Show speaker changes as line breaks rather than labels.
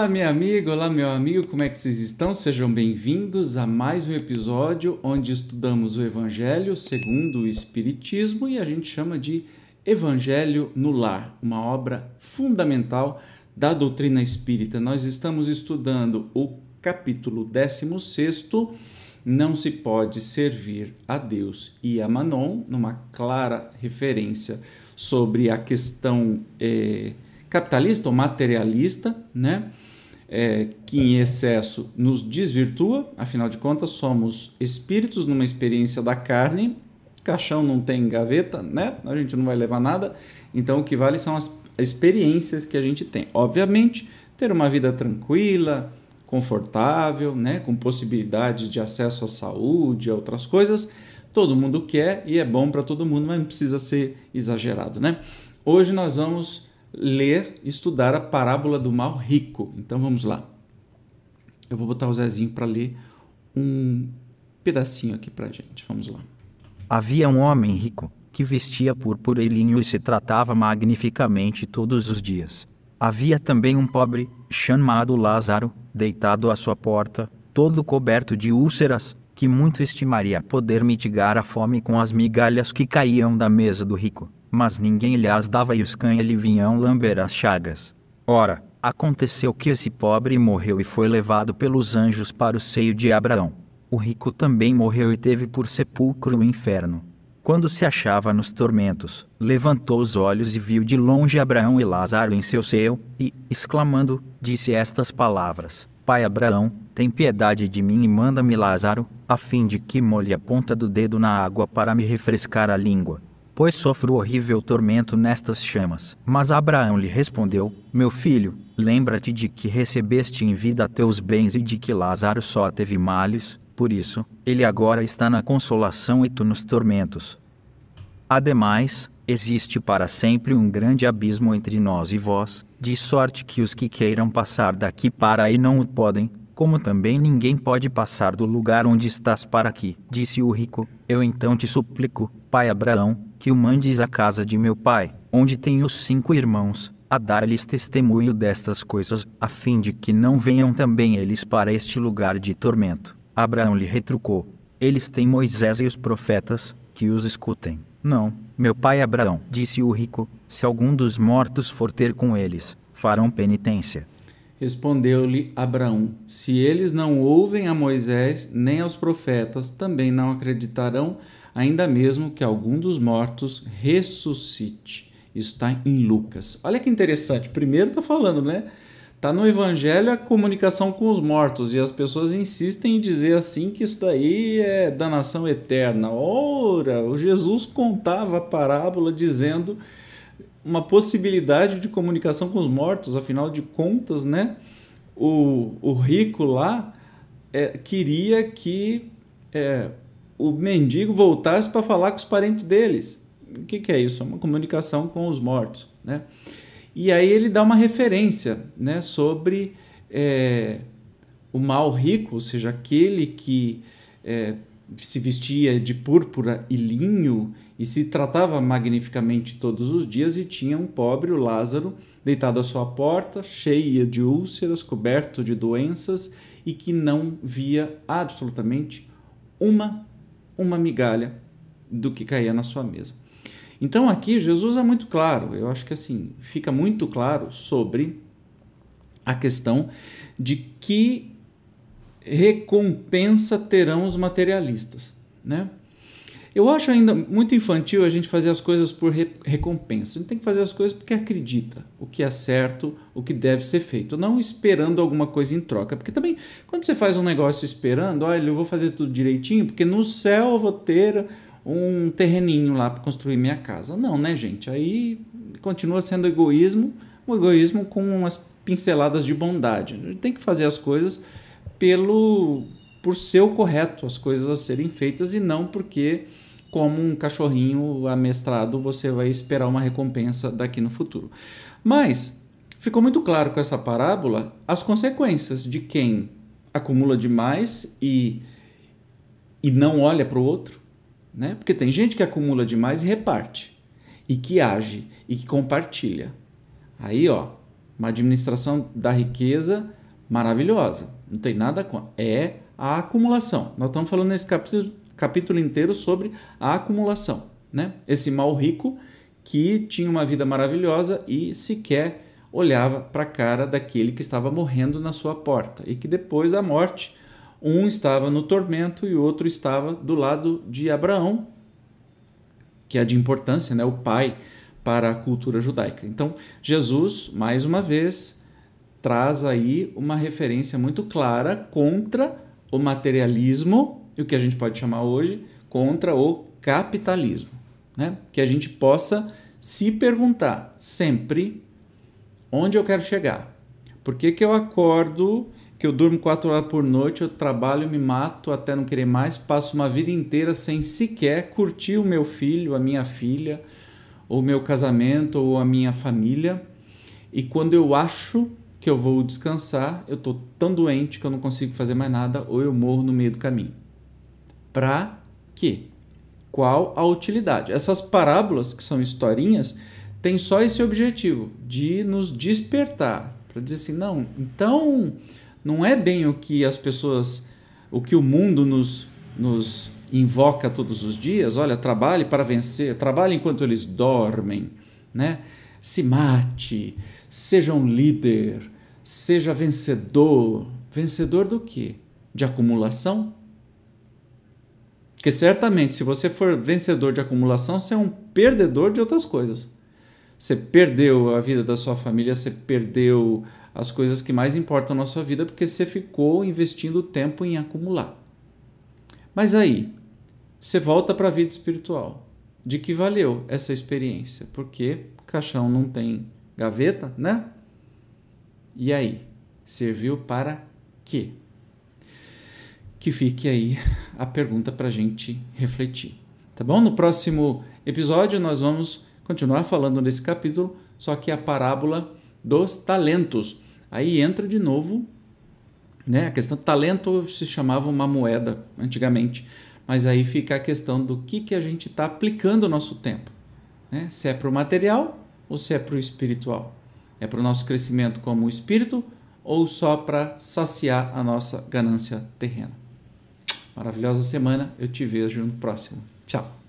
Olá, minha amiga, olá, meu amigo, como é que vocês estão? Sejam bem-vindos a mais um episódio onde estudamos o Evangelho segundo o Espiritismo e a gente chama de Evangelho no Lar, uma obra fundamental da doutrina espírita. Nós estamos estudando o capítulo 16, Não se pode servir a Deus e a Manon, numa clara referência sobre a questão. Eh, capitalista ou materialista, né? É, que em excesso nos desvirtua, afinal de contas, somos espíritos numa experiência da carne, caixão não tem gaveta, né? A gente não vai levar nada, então o que vale são as experiências que a gente tem. Obviamente, ter uma vida tranquila, confortável, né? com possibilidades de acesso à saúde, a outras coisas, todo mundo quer e é bom para todo mundo, mas não precisa ser exagerado, né? Hoje nós vamos ler, estudar a parábola do mal rico. Então vamos lá. Eu vou botar o Zezinho para ler um pedacinho aqui para gente. Vamos lá.
Havia um homem rico que vestia púrpura e linho e se tratava magnificamente todos os dias. Havia também um pobre, chamado Lázaro, deitado à sua porta, todo coberto de úlceras, que muito estimaria poder mitigar a fome com as migalhas que caíam da mesa do rico mas ninguém lhe as dava e os cães lhe vinham lamber as chagas. Ora, aconteceu que esse pobre morreu e foi levado pelos anjos para o seio de Abraão. O rico também morreu e teve por sepulcro o inferno. Quando se achava nos tormentos, levantou os olhos e viu de longe Abraão e Lázaro em seu seio, e, exclamando, disse estas palavras: Pai Abraão, tem piedade de mim e manda-me Lázaro, a fim de que molhe a ponta do dedo na água para me refrescar a língua pois sofro horrível tormento nestas chamas. Mas Abraão lhe respondeu: Meu filho, lembra-te de que recebeste em vida teus bens e de que Lázaro só teve males, por isso, ele agora está na consolação e tu nos tormentos. Ademais, existe para sempre um grande abismo entre nós e vós, de sorte que os que queiram passar daqui para aí não o podem, como também ninguém pode passar do lugar onde estás para aqui. Disse o rico: Eu então te suplico, pai Abraão, que o mandes à casa de meu pai, onde tenho cinco irmãos, a dar-lhes testemunho destas coisas, a fim de que não venham também eles para este lugar de tormento. Abraão lhe retrucou: Eles têm Moisés e os profetas, que os escutem. Não, meu pai Abraão, disse o rico, se algum dos mortos for ter com eles, farão penitência.
Respondeu-lhe Abraão: Se eles não ouvem a Moisés nem aos profetas, também não acreditarão ainda mesmo que algum dos mortos ressuscite. Isso está em Lucas. Olha que interessante. Primeiro está falando, né? Está no Evangelho a comunicação com os mortos e as pessoas insistem em dizer assim que isso daí é danação eterna. Ora, o Jesus contava a parábola dizendo uma possibilidade de comunicação com os mortos, afinal de contas, né? O, o rico lá é, queria que é, o mendigo voltasse para falar com os parentes deles. O que, que é isso? É uma comunicação com os mortos. Né? E aí ele dá uma referência né, sobre é, o mal rico, ou seja, aquele que é, se vestia de púrpura e linho e se tratava magnificamente todos os dias, e tinha um pobre, o Lázaro, deitado à sua porta, cheia de úlceras, coberto de doenças e que não via absolutamente uma uma migalha do que caía na sua mesa. Então aqui Jesus é muito claro, eu acho que assim, fica muito claro sobre a questão de que recompensa terão os materialistas, né? Eu acho ainda muito infantil a gente fazer as coisas por re recompensa. A gente tem que fazer as coisas porque acredita o que é certo, o que deve ser feito, não esperando alguma coisa em troca. Porque também, quando você faz um negócio esperando, olha, eu vou fazer tudo direitinho, porque no céu eu vou ter um terreninho lá para construir minha casa. Não, né, gente? Aí continua sendo egoísmo, um egoísmo com umas pinceladas de bondade. A gente tem que fazer as coisas pelo por ser o correto as coisas a serem feitas e não porque como um cachorrinho amestrado você vai esperar uma recompensa daqui no futuro. Mas Ficou muito claro com essa parábola as consequências de quem acumula demais e, e não olha para o outro, né? Porque tem gente que acumula demais e reparte, e que age e que compartilha. Aí, ó, uma administração da riqueza maravilhosa. Não tem nada com. É a acumulação. Nós estamos falando nesse capítulo, capítulo inteiro sobre a acumulação, né? Esse mal rico que tinha uma vida maravilhosa e sequer olhava para a cara daquele que estava morrendo na sua porta e que depois da morte um estava no tormento e o outro estava do lado de Abraão, que é de importância, né, o pai para a cultura judaica. Então, Jesus, mais uma vez, traz aí uma referência muito clara contra o materialismo e o que a gente pode chamar hoje contra o capitalismo, né? Que a gente possa se perguntar sempre onde eu quero chegar. Por que, que eu acordo, que eu durmo quatro horas por noite, eu trabalho, me mato até não querer mais, passo uma vida inteira sem sequer curtir o meu filho, a minha filha, o meu casamento, ou a minha família. E quando eu acho que eu vou descansar, eu estou tão doente que eu não consigo fazer mais nada, ou eu morro no meio do caminho. Para quê? Qual a utilidade? Essas parábolas, que são historinhas, tem só esse objetivo de nos despertar, para dizer assim, não, então não é bem o que as pessoas, o que o mundo nos, nos invoca todos os dias, olha, trabalhe para vencer, trabalhe enquanto eles dormem, né? Se mate, seja um líder, seja vencedor. Vencedor do quê? De acumulação? Porque certamente, se você for vencedor de acumulação, você é um perdedor de outras coisas. Você perdeu a vida da sua família, você perdeu as coisas que mais importam na sua vida porque você ficou investindo tempo em acumular. Mas aí, você volta para a vida espiritual. De que valeu essa experiência? Porque caixão não tem gaveta, né? E aí, serviu para quê? Que fique aí a pergunta para a gente refletir. Tá bom? No próximo episódio nós vamos continuar falando nesse capítulo, só que a parábola dos talentos. Aí entra de novo, né? A questão do talento se chamava uma moeda antigamente, mas aí fica a questão do que, que a gente está aplicando o nosso tempo. Né? Se é para o material ou se é para o espiritual. É para o nosso crescimento como espírito ou só para saciar a nossa ganância terrena. Maravilhosa semana, eu te vejo no próximo. Tchau.